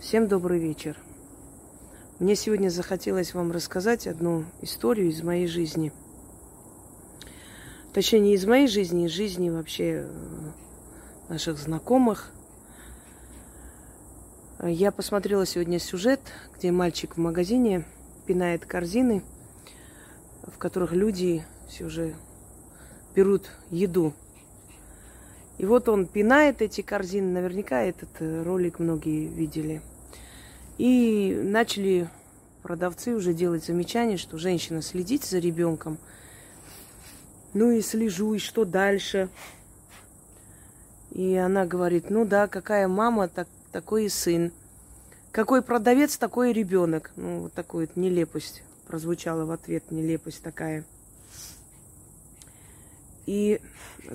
Всем добрый вечер. Мне сегодня захотелось вам рассказать одну историю из моей жизни. Точнее, не из моей жизни, из жизни вообще э, наших знакомых. Я посмотрела сегодня сюжет, где мальчик в магазине пинает корзины, в которых люди все уже берут еду и вот он пинает эти корзины. Наверняка этот э, ролик многие видели. И начали продавцы уже делать замечание, что женщина следит за ребенком. Ну и слежу, и что дальше? И она говорит, ну да, какая мама, так, такой и сын. Какой продавец, такой и ребенок. Ну, вот такой вот нелепость прозвучала в ответ, нелепость такая. И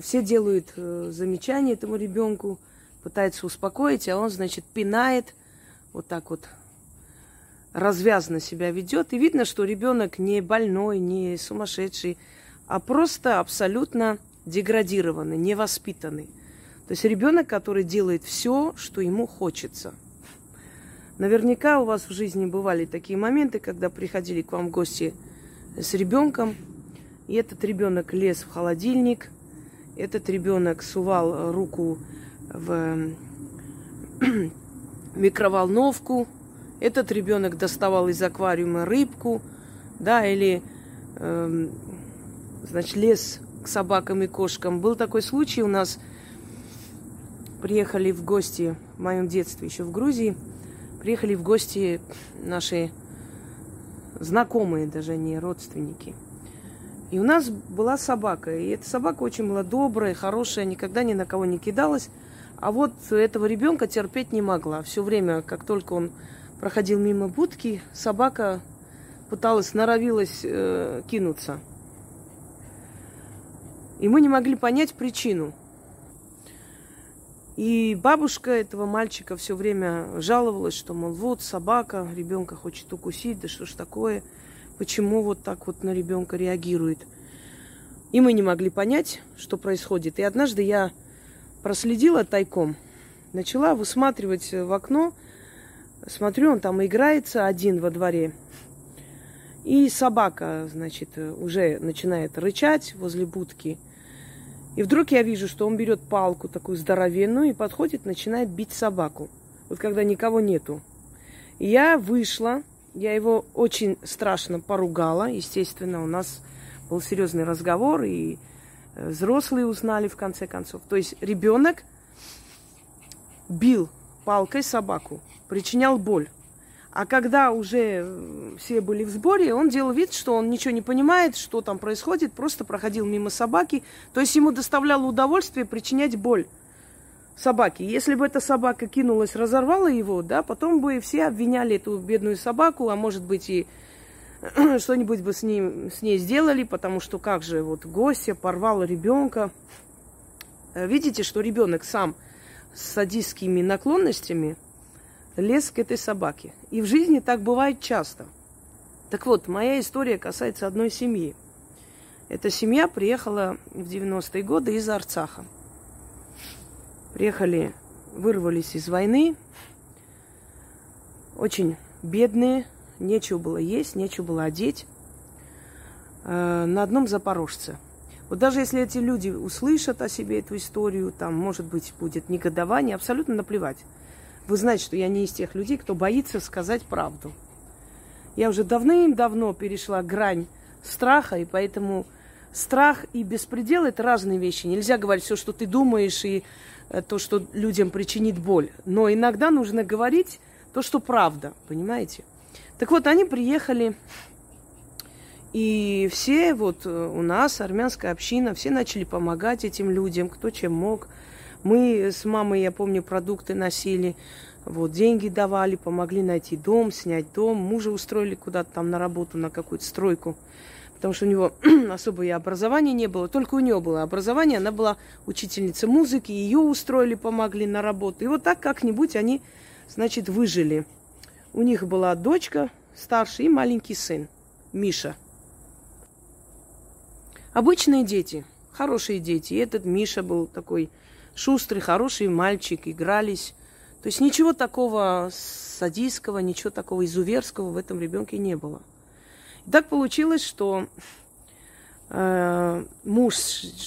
все делают э, замечания этому ребенку, пытаются успокоить, а он, значит, пинает, вот так вот развязно себя ведет. И видно, что ребенок не больной, не сумасшедший, а просто абсолютно деградированный, невоспитанный. То есть ребенок, который делает все, что ему хочется. Наверняка у вас в жизни бывали такие моменты, когда приходили к вам гости с ребенком, и этот ребенок лез в холодильник, этот ребенок сувал руку в микроволновку, этот ребенок доставал из аквариума рыбку, да, или, э, значит, лез к собакам и кошкам. Был такой случай у нас, приехали в гости в моем детстве, еще в Грузии, приехали в гости наши знакомые, даже не родственники – и у нас была собака. И эта собака очень была добрая, хорошая, никогда ни на кого не кидалась. А вот этого ребенка терпеть не могла. Все время, как только он проходил мимо будки, собака пыталась, норовилась э, кинуться. И мы не могли понять причину. И бабушка этого мальчика все время жаловалась, что, мол, вот собака, ребенка хочет укусить, да что ж такое – почему вот так вот на ребенка реагирует. И мы не могли понять, что происходит. И однажды я проследила тайком, начала высматривать в окно, смотрю, он там играется один во дворе. И собака, значит, уже начинает рычать возле будки. И вдруг я вижу, что он берет палку такую здоровенную и подходит, начинает бить собаку. Вот когда никого нету. Я вышла, я его очень страшно поругала. Естественно, у нас был серьезный разговор, и э, взрослые узнали в конце концов. То есть ребенок бил палкой собаку, причинял боль. А когда уже э, все были в сборе, он делал вид, что он ничего не понимает, что там происходит, просто проходил мимо собаки. То есть ему доставляло удовольствие причинять боль собаки. Если бы эта собака кинулась, разорвала его, да, потом бы все обвиняли эту бедную собаку, а может быть и что-нибудь бы с, ним, с ней сделали, потому что как же вот гостья порвала ребенка. Э, видите, что ребенок сам с садистскими наклонностями лез к этой собаке. И в жизни так бывает часто. Так вот, моя история касается одной семьи. Эта семья приехала в 90-е годы из Арцаха. Приехали, вырвались из войны. Очень бедные, нечего было есть, нечего было одеть. Э, на одном запорожце. Вот даже если эти люди услышат о себе эту историю, там, может быть, будет негодование, абсолютно наплевать. Вы знаете, что я не из тех людей, кто боится сказать правду. Я уже давным-давно перешла грань страха, и поэтому страх и беспредел – это разные вещи. Нельзя говорить все, что ты думаешь, и Э, то, что людям причинит боль. Но иногда нужно говорить то, что правда, понимаете? Так вот, они приехали, и все вот э, у нас, армянская община, все начали помогать этим людям, кто чем мог. Мы с мамой, я помню, продукты носили, вот, деньги давали, помогли найти дом, снять дом. Мужа устроили куда-то там на работу, на какую-то стройку потому что у него особое образование не было, только у нее было образование, она была учительница музыки, ее устроили, помогли на работу. И вот так как-нибудь они, значит, выжили. У них была дочка старшая и маленький сын, Миша. Обычные дети, хорошие дети. И этот Миша был такой шустрый, хороший мальчик, игрались. То есть ничего такого садистского, ничего такого изуверского в этом ребенке не было. И так получилось, что э, муж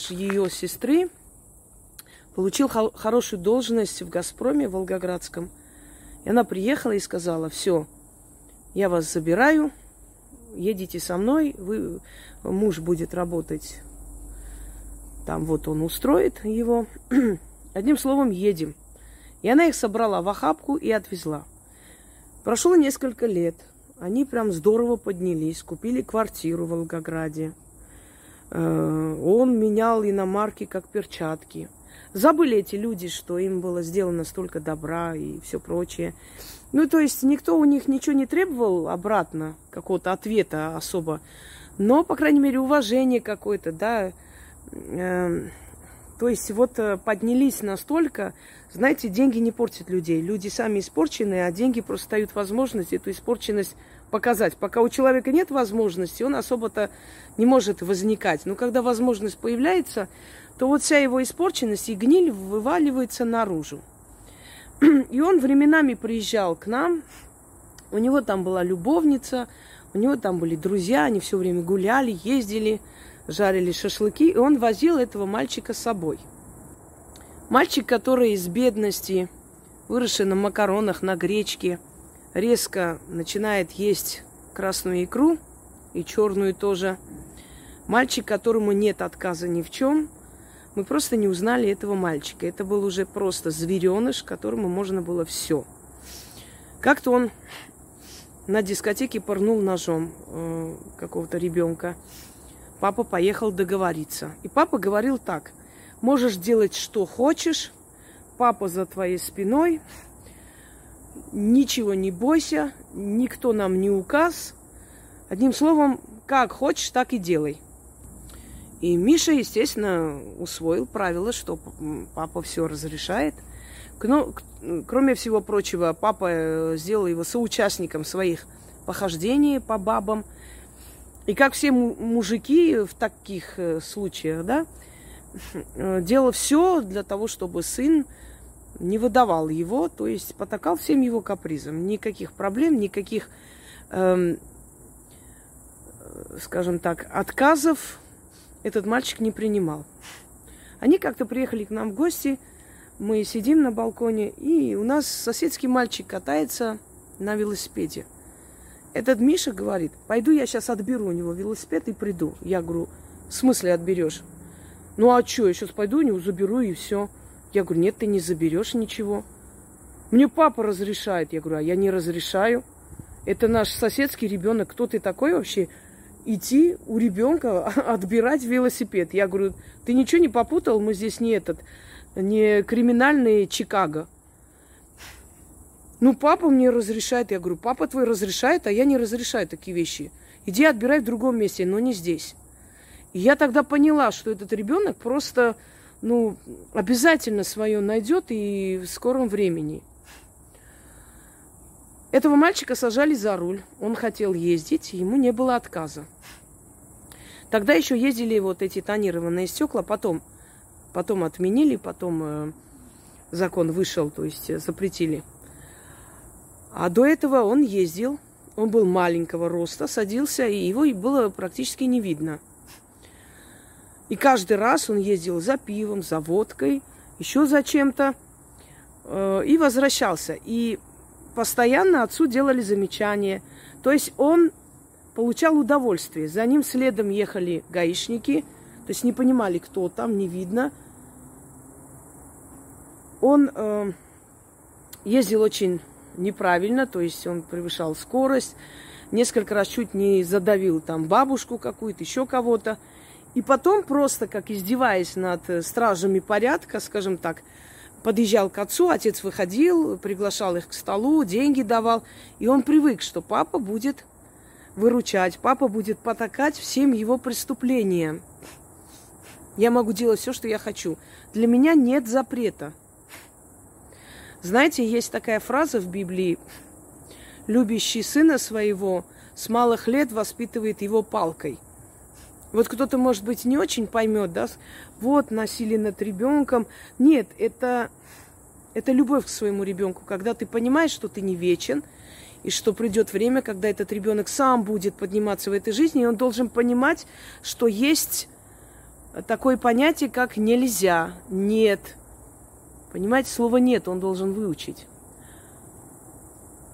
ее сестры получил хо- хорошую должность в Газпроме в Волгоградском. И она приехала и сказала, все, я вас забираю, едете со мной, вы, муж будет работать, там вот он устроит его. Одним словом, едем. И она их собрала в охапку и отвезла. Прошло несколько лет. Они прям здорово поднялись, купили квартиру в Волгограде. Э, он менял иномарки как перчатки. Забыли эти люди, что им было сделано столько добра и все прочее. Ну, то есть никто у них ничего не требовал обратно, какого-то ответа особо. Но, по крайней мере, уважение какое-то, да. То есть вот э, поднялись настолько, знаете, деньги не портят людей. Люди сами испорчены, а деньги просто дают возможность эту испорченность показать. Пока у человека нет возможности, он особо-то не может возникать. Но когда возможность появляется, то вот вся его испорченность и гниль вываливается наружу. И он временами приезжал к нам, у него там была любовница, у него там были друзья, они все время гуляли, ездили, жарили шашлыки, и он возил этого мальчика с собой. Мальчик, который из бедности, выросший на макаронах, на гречке, резко начинает есть красную икру и черную тоже. Мальчик, которому нет отказа ни в чем, мы просто не узнали этого мальчика. Это был уже просто звереныш, которому можно было все. Как-то он на дискотеке порнул ножом э, какого-то ребенка. Папа поехал договориться. И папа говорил так. Можешь делать, что хочешь. Папа за твоей спиной. Ничего не бойся. Никто нам не указ. Одним словом, как хочешь, так и делай. И Миша, естественно, усвоил правило, что папа все разрешает. Но, кроме всего прочего, папа э, сделал его соучастником своих похождений по бабам. И как все мужики в таких э, случаях, да, э, делал все для того, чтобы сын не выдавал его, то есть потакал всем его капризам. Никаких проблем, никаких, эм, скажем так, отказов этот мальчик не принимал. Они как-то приехали к нам в гости, мы сидим на балконе, и у нас соседский мальчик катается на велосипеде. Этот Миша говорит, пойду я сейчас отберу у него велосипед и приду. Я говорю, в смысле отберешь? Ну а что, я сейчас пойду у него заберу и все. Я говорю, нет, ты не заберешь ничего. Мне папа разрешает. Я говорю, а я не разрешаю. Это наш соседский ребенок. Кто ты такой вообще? идти у ребенка отбирать велосипед. Я говорю, ты ничего не попутал, мы здесь не этот, не криминальный Чикаго. Ну, папа мне разрешает. Я говорю, папа твой разрешает, а я не разрешаю такие вещи. Иди отбирай в другом месте, но не здесь. И я тогда поняла, что этот ребенок просто, ну, обязательно свое найдет и в скором времени. Этого мальчика сажали за руль. Он хотел ездить, ему не было отказа. Тогда еще ездили вот эти тонированные стекла, потом, потом отменили, потом э, закон вышел, то есть э, запретили. А до этого он ездил, он был маленького роста, садился, и его было практически не видно. И каждый раз он ездил за пивом, за водкой, еще за чем-то, э, и возвращался. И постоянно отцу делали замечания. То есть он получал удовольствие. За ним следом ехали гаишники, то есть не понимали, кто там, не видно. Он э, ездил очень неправильно, то есть он превышал скорость, несколько раз чуть не задавил там бабушку какую-то, еще кого-то. И потом просто, как издеваясь над стражами порядка, скажем так, подъезжал к отцу, отец выходил, приглашал их к столу, деньги давал. И он привык, что папа будет выручать, папа будет потакать всем его преступлениям. Я могу делать все, что я хочу. Для меня нет запрета. Знаете, есть такая фраза в Библии. Любящий сына своего с малых лет воспитывает его палкой – вот кто-то, может быть, не очень поймет, да, вот насилие над ребенком. Нет, это Это любовь к своему ребенку, когда ты понимаешь, что ты не вечен, и что придет время, когда этот ребенок сам будет подниматься в этой жизни, и он должен понимать, что есть такое понятие, как нельзя, нет. Понимаете, слова нет он должен выучить.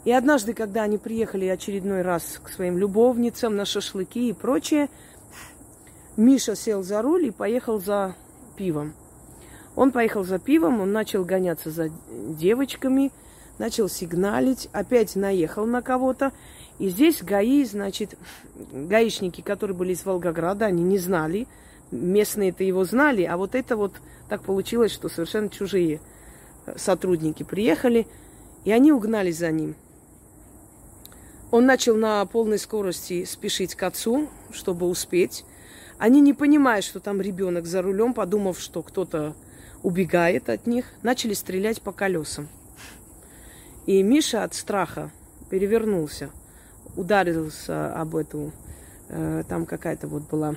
И однажды, когда они приехали очередной раз к своим любовницам на шашлыки и прочее, Миша сел за руль и поехал за пивом. Он поехал за пивом, он начал гоняться за девочками, начал сигналить, опять наехал на кого-то. И здесь ГАИ, значит, гаишники, которые были из Волгограда, они не знали, местные-то его знали, а вот это вот так получилось, что совершенно чужие сотрудники приехали, и они угнались за ним. Он начал на полной скорости спешить к отцу, чтобы успеть. Они, не понимая, что там ребенок за рулем, подумав, что кто-то убегает от них, начали стрелять по колесам. И Миша от страха перевернулся, ударился об эту, э, там какая-то вот была, э,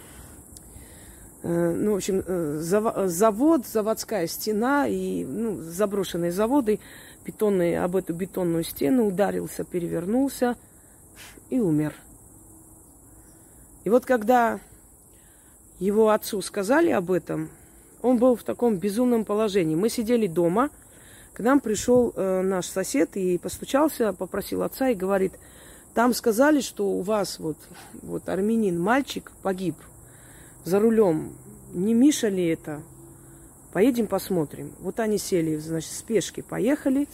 ну, в общем, э, завод, заводская стена и ну, заброшенные заводы, бетонные, об эту бетонную стену ударился, перевернулся и умер. И вот когда его отцу сказали об этом, он был в таком безумном положении. Мы сидели дома, к нам пришел э, наш сосед и постучался, попросил отца и говорит, там сказали, что у вас вот, вот армянин, мальчик погиб за рулем. Не Миша ли это? Поедем посмотрим. Вот они сели, значит, в спешке поехали.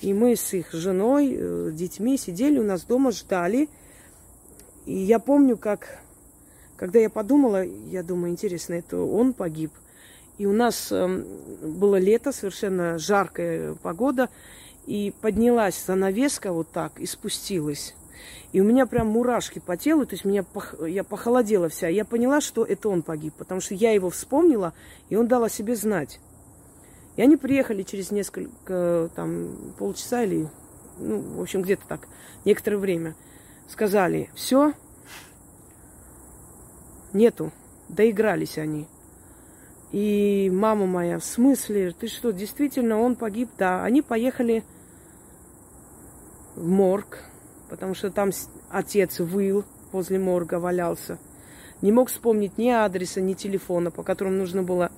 И мы с их женой, э, детьми сидели у нас дома, ждали. И я помню, как, когда я подумала, я думаю, интересно, это он погиб. И у нас э, было лето, совершенно жаркая погода, и поднялась занавеска вот так и спустилась. И у меня прям мурашки по телу, то есть меня пох... я похолодела вся. Я поняла, что это он погиб, потому что я его вспомнила, и он дал о себе знать. И они приехали через несколько, там, полчаса или, ну, в общем, где-то так, некоторое время. Сказали, все, нету, доигрались они. И мама моя, в смысле, ты что, действительно, он погиб? Да, они поехали в морг, потому что там отец выл, возле морга валялся. Не мог вспомнить ни адреса, ни телефона, по которому нужно было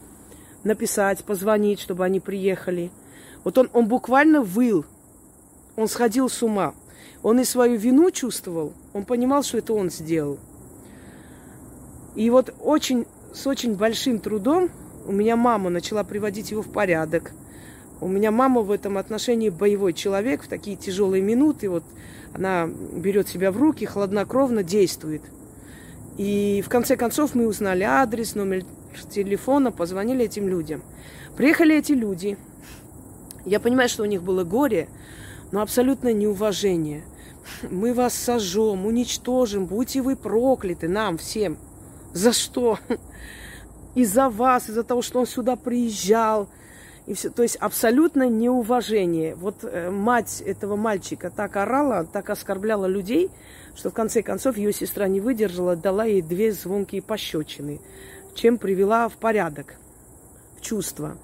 написать, позвонить, чтобы они приехали. Вот он, он буквально выл. Он сходил с ума. Он и свою вину чувствовал. Он понимал, что это он сделал. И вот очень, с очень большим трудом у меня мама начала приводить его в порядок. У меня мама в этом отношении боевой человек. В такие тяжелые минуты вот она берет себя в руки, хладнокровно действует. И в конце концов мы узнали адрес, номер телефона, позвонили этим людям. Приехали эти люди. Я понимаю, что у них было горе, но абсолютное неуважение. Мы вас сожжем, уничтожим, будьте вы прокляты, нам всем. За что? Из-за вас, из-за того, что он сюда приезжал. И все. То есть абсолютно неуважение. Вот э, мать этого мальчика так орала, так оскорбляла людей, что в конце концов ее сестра не выдержала, дала ей две звонкие пощечины чем привела в порядок, в чувство.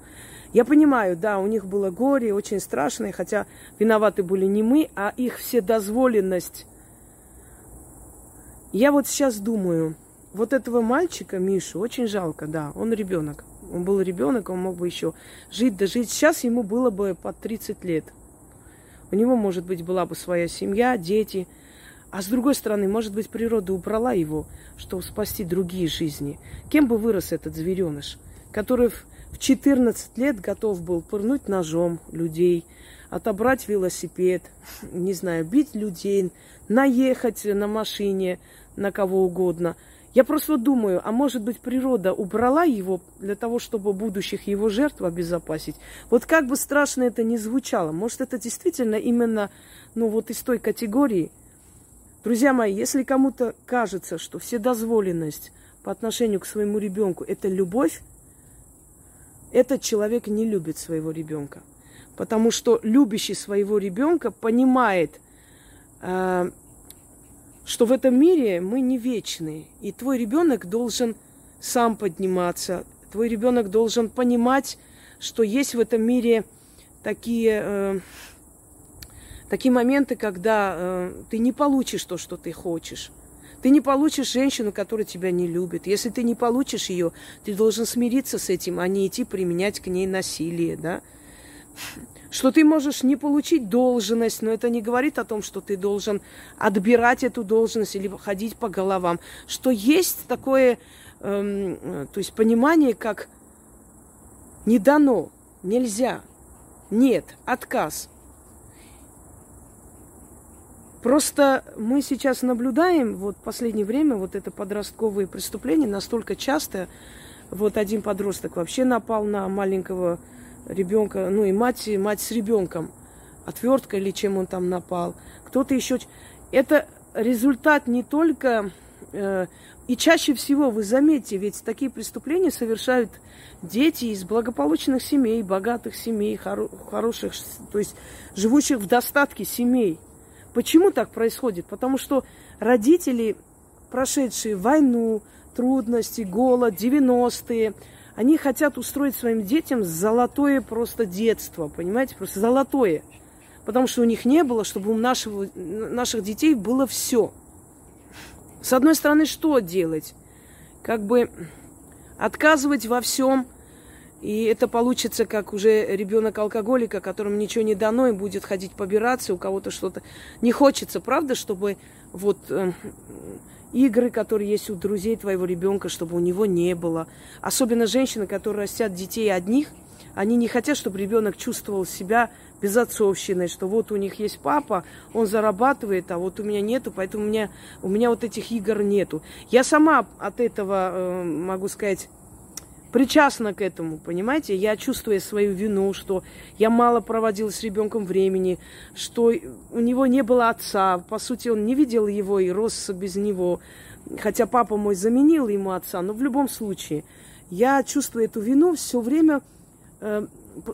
Я понимаю, да, у них было горе, очень страшное, хотя виноваты были не мы, а их вседозволенность. Я вот сейчас думаю, вот этого мальчика, Мишу, очень жалко, да, он ребенок. Он был ребенок, он мог бы еще жить, дожить. Сейчас ему было бы под 30 лет. У него, может быть, была бы своя семья, дети – а с другой стороны, может быть, природа убрала его, чтобы спасти другие жизни. Кем бы вырос этот звереныш, который в 14 лет готов был пырнуть ножом людей, отобрать велосипед, не знаю, бить людей, наехать на машине на кого угодно. Я просто думаю, а может быть природа убрала его для того, чтобы будущих его жертв обезопасить? Вот как бы страшно это ни звучало, может это действительно именно, ну вот из той категории – Друзья мои, если кому-то кажется, что вседозволенность по отношению к своему ребенку – это любовь, этот человек не любит своего ребенка. Потому что любящий своего ребенка понимает, э, что в этом мире мы не вечны. И твой ребенок должен сам подниматься. Твой ребенок должен понимать, что есть в этом мире такие, э, такие моменты, когда э, ты не получишь то, что ты хочешь. Ты не получишь женщину, которая тебя не любит. Если ты не получишь ее, ты должен смириться с этим, а не идти применять к ней насилие, да? Что ты можешь не получить должность, но это не говорит о том, что ты должен отбирать эту должность или ходить по головам. Что есть такое, эм, то есть понимание, как не дано, нельзя, нет, отказ – Просто мы сейчас наблюдаем, вот в последнее время, вот это подростковые преступления настолько часто. Вот один подросток вообще напал на маленького ребенка, ну и мать, мать с ребенком. Отверткой или чем он там напал. Кто-то еще... Это результат не только... Э, и чаще всего, вы заметите, ведь такие преступления совершают дети из благополучных семей, богатых семей, хоро- хороших, то есть живущих в достатке семей. Почему так происходит? Потому что родители, прошедшие войну, трудности, голод, 90-е, они хотят устроить своим детям золотое просто детство, понимаете, просто золотое. Потому что у них не было, чтобы у нашего, наших детей было все. С одной стороны, что делать? Как бы отказывать во всем – и это получится, как уже ребенок алкоголика, которому ничего не дано, и будет ходить побираться, у кого-то что-то. Не хочется, правда, чтобы вот э, игры, которые есть у друзей твоего ребенка, чтобы у него не было. Особенно женщины, которые растят детей одних, они не хотят, чтобы ребенок чувствовал себя безотцовщиной, что вот у них есть папа, он зарабатывает, а вот у меня нету, поэтому у меня, у меня вот этих игр нету. Я сама от этого, э, могу сказать, причастна к этому, понимаете? Я чувствую свою вину, что я мало проводила с ребенком времени, что у него не было отца, по сути, он не видел его и рос без него, хотя папа мой заменил ему отца, но в любом случае я чувствую эту вину все время, э,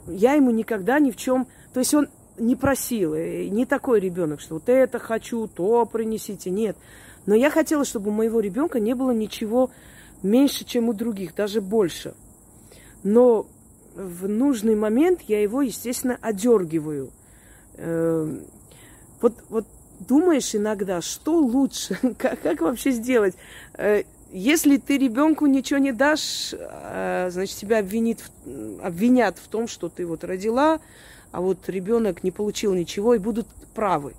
я ему никогда ни в чем, то есть он не просил, э, не такой ребенок, что вот это хочу, то принесите, нет. Но я хотела, чтобы у моего ребенка не было ничего меньше, чем у других, даже больше. Но в нужный момент я его, естественно, одергиваю. Эм, вот, вот думаешь иногда, что лучше, как, как вообще сделать? Э, если ты ребенку ничего не дашь, э, значит, тебя обвинит, обвинят в том, что ты вот родила, а вот ребенок не получил ничего и будут правы.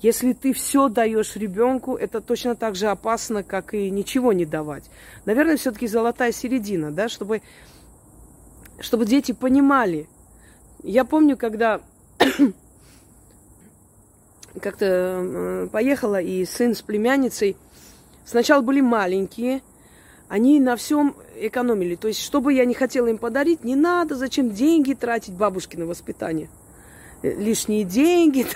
Если ты все даешь ребенку, это точно так же опасно, как и ничего не давать. Наверное, все-таки золотая середина, да, чтобы, чтобы дети понимали. Я помню, когда как-то э, поехала, и сын с племянницей сначала были маленькие, они на всем экономили. То есть, что бы я не хотела им подарить, не надо, зачем деньги тратить бабушки на воспитание лишние деньги.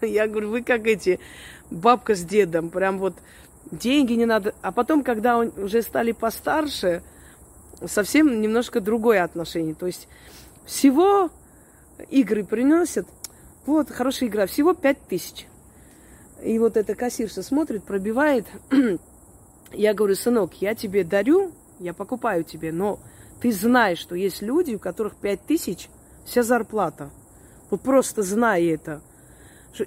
Я говорю, вы как эти, бабка с дедом, прям вот деньги не надо. А потом, когда уже стали постарше, совсем немножко другое отношение. То есть всего игры приносят, вот, хорошая игра, всего пять тысяч. И вот эта кассирша смотрит, пробивает. Я говорю, сынок, я тебе дарю, я покупаю тебе, но ты знаешь, что есть люди, у которых пять тысяч вся зарплата – вот просто знай это.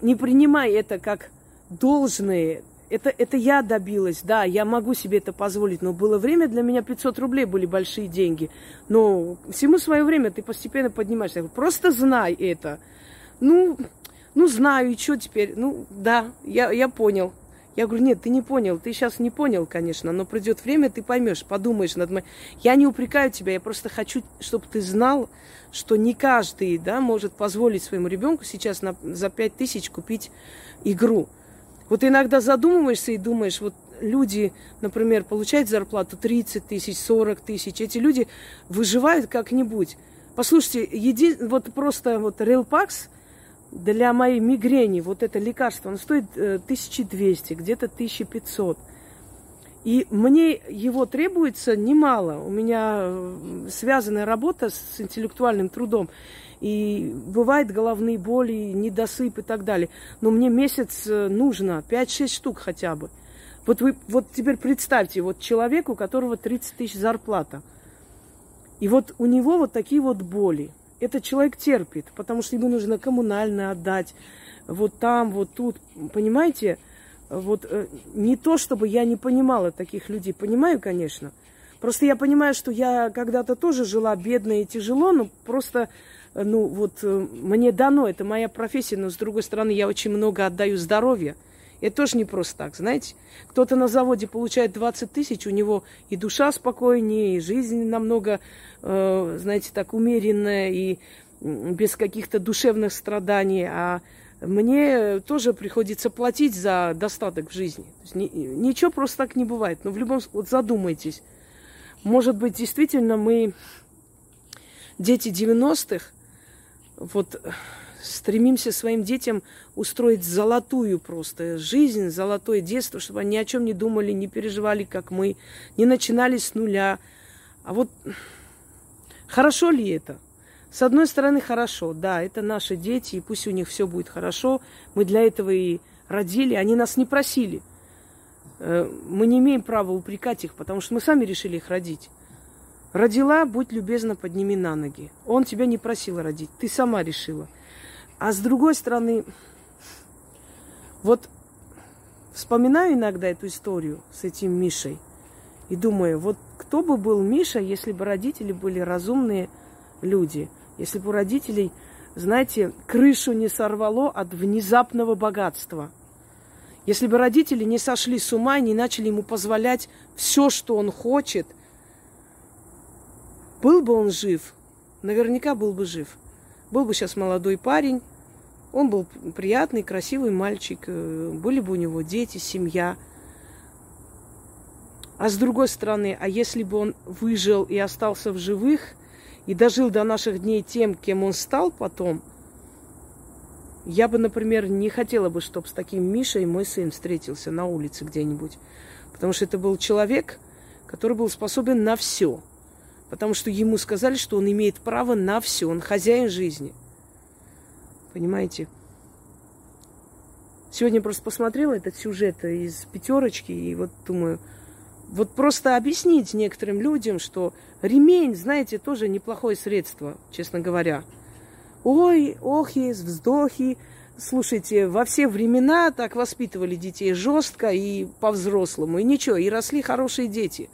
Не принимай это как должное. Это, это я добилась, да, я могу себе это позволить. Но было время, для меня 500 рублей были большие деньги. Но всему свое время ты постепенно поднимаешься. Просто знай это. Ну, ну знаю, и что теперь? Ну, да, я, я понял. Я говорю, нет, ты не понял, ты сейчас не понял, конечно, но придет время, ты поймешь, подумаешь над моим. Я не упрекаю тебя, я просто хочу, чтобы ты знал, что не каждый, да, может позволить своему ребенку сейчас на, за пять тысяч купить игру. Вот иногда задумываешься и думаешь, вот люди, например, получают зарплату 30 тысяч, 40 тысяч, эти люди выживают как-нибудь. Послушайте, еди... вот просто вот Релпакс – для моей мигрени вот это лекарство, оно стоит 1200, э, где-то 1500. И мне его требуется немало. У меня э, связанная работа с интеллектуальным трудом. И бывает головные боли, недосып и так далее. Но мне месяц э, нужно, 5-6 штук хотя бы. Вот, вы, вот теперь представьте, вот человеку, у которого 30 тысяч зарплата. И вот у него вот такие вот боли. Этот человек терпит, потому что ему нужно коммунально отдать, вот там, вот тут, понимаете? Вот э, не то, чтобы я не понимала таких людей, понимаю, конечно. Просто я понимаю, что я когда-то тоже жила бедно и тяжело, но просто, э, ну вот, э, мне дано, это моя профессия, но с другой стороны, я очень много отдаю здоровья. Это тоже не просто так, знаете. Кто-то на заводе получает 20 тысяч, у него и душа спокойнее, и жизнь намного, э, знаете, так умеренная, и без каких-то душевных страданий. А мне тоже приходится платить за достаток в жизни. Ни, ничего просто так не бывает. Но в любом случае, вот задумайтесь. Может быть, действительно мы, дети 90-х, вот стремимся своим детям устроить золотую просто жизнь, золотое детство, чтобы они ни о чем не думали, не переживали, как мы, не начинали с нуля. А вот хорошо ли это? С одной стороны, хорошо, да, это наши дети, и пусть у них все будет хорошо. Мы для этого и родили, они нас не просили. Э, мы не имеем права упрекать их, потому что мы сами решили их родить. Родила, будь любезна, подними на ноги. Он тебя не просил родить, ты сама решила. А с другой стороны, вот вспоминаю иногда эту историю с этим Мишей и думаю, вот кто бы был Миша, если бы родители были разумные люди – если бы у родителей, знаете, крышу не сорвало от внезапного богатства. Если бы родители не сошли с ума и не начали ему позволять все, что он хочет, был бы он жив, наверняка был бы жив. Был бы сейчас молодой парень, он был приятный, красивый мальчик, э, были бы у него дети, семья. А с другой стороны, а если бы он выжил и остался в живых – и дожил до наших дней тем, кем он стал потом, я бы, например, не хотела бы, чтобы с таким Мишей мой сын встретился на улице где-нибудь. Потому что это был человек, который был способен на все. Потому что ему сказали, что он имеет право на все. Он хозяин жизни. Понимаете? Сегодня просто посмотрела этот сюжет из пятерочки и вот думаю, вот просто объяснить некоторым людям, что ремень, знаете, тоже неплохое средство, честно говоря. Ой, охи, вздохи. Слушайте, во все времена так воспитывали детей жестко и по-взрослому. И ничего, и росли хорошие дети.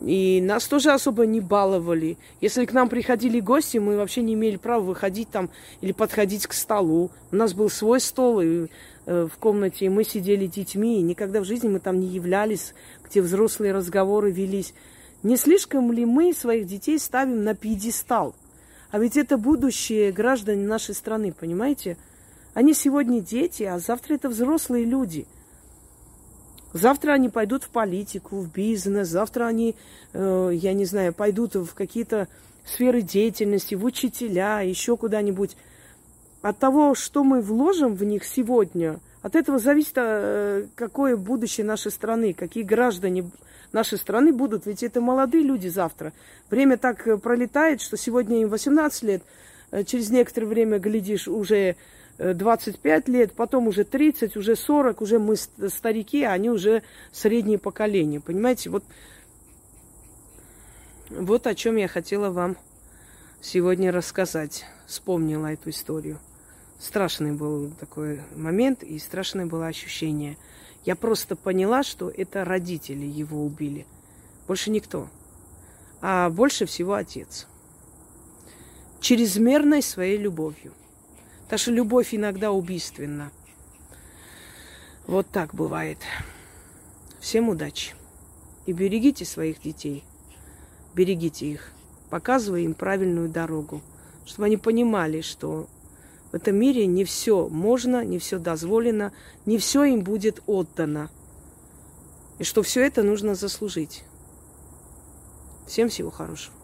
И нас тоже особо не баловали. Если к нам приходили гости, мы вообще не имели права выходить там или подходить к столу. У нас был свой стол, и Э, в комнате, и мы сидели детьми, и никогда в жизни мы там не являлись, где взрослые разговоры велись. Не слишком ли мы своих детей ставим на пьедестал? А ведь это будущее граждане нашей страны, понимаете? Они сегодня дети, а завтра это взрослые люди. Завтра они пойдут в политику, в бизнес, завтра они, э, я не знаю, пойдут в какие-то сферы деятельности, в учителя, еще куда-нибудь от того, что мы вложим в них сегодня, от этого зависит, э, какое будущее нашей страны, какие граждане нашей страны будут. Ведь это молодые люди завтра. Время так э, пролетает, что сегодня им 18 лет, э, через некоторое время, глядишь, уже 25 лет, потом уже 30, уже 40, уже мы старики, а они уже среднее поколение. Понимаете, вот, вот о чем я хотела вам сегодня рассказать. Вспомнила эту историю страшный был такой момент и страшное было ощущение. Я просто поняла, что это родители его убили. Больше никто. А больше всего отец. Чрезмерной своей любовью. Так что любовь иногда убийственна. Вот так бывает. Всем удачи. И берегите своих детей. Берегите их. Показывая им правильную дорогу. Чтобы они понимали, что в этом мире не все можно, не все дозволено, не все им будет отдано. И что все это нужно заслужить. Всем всего хорошего.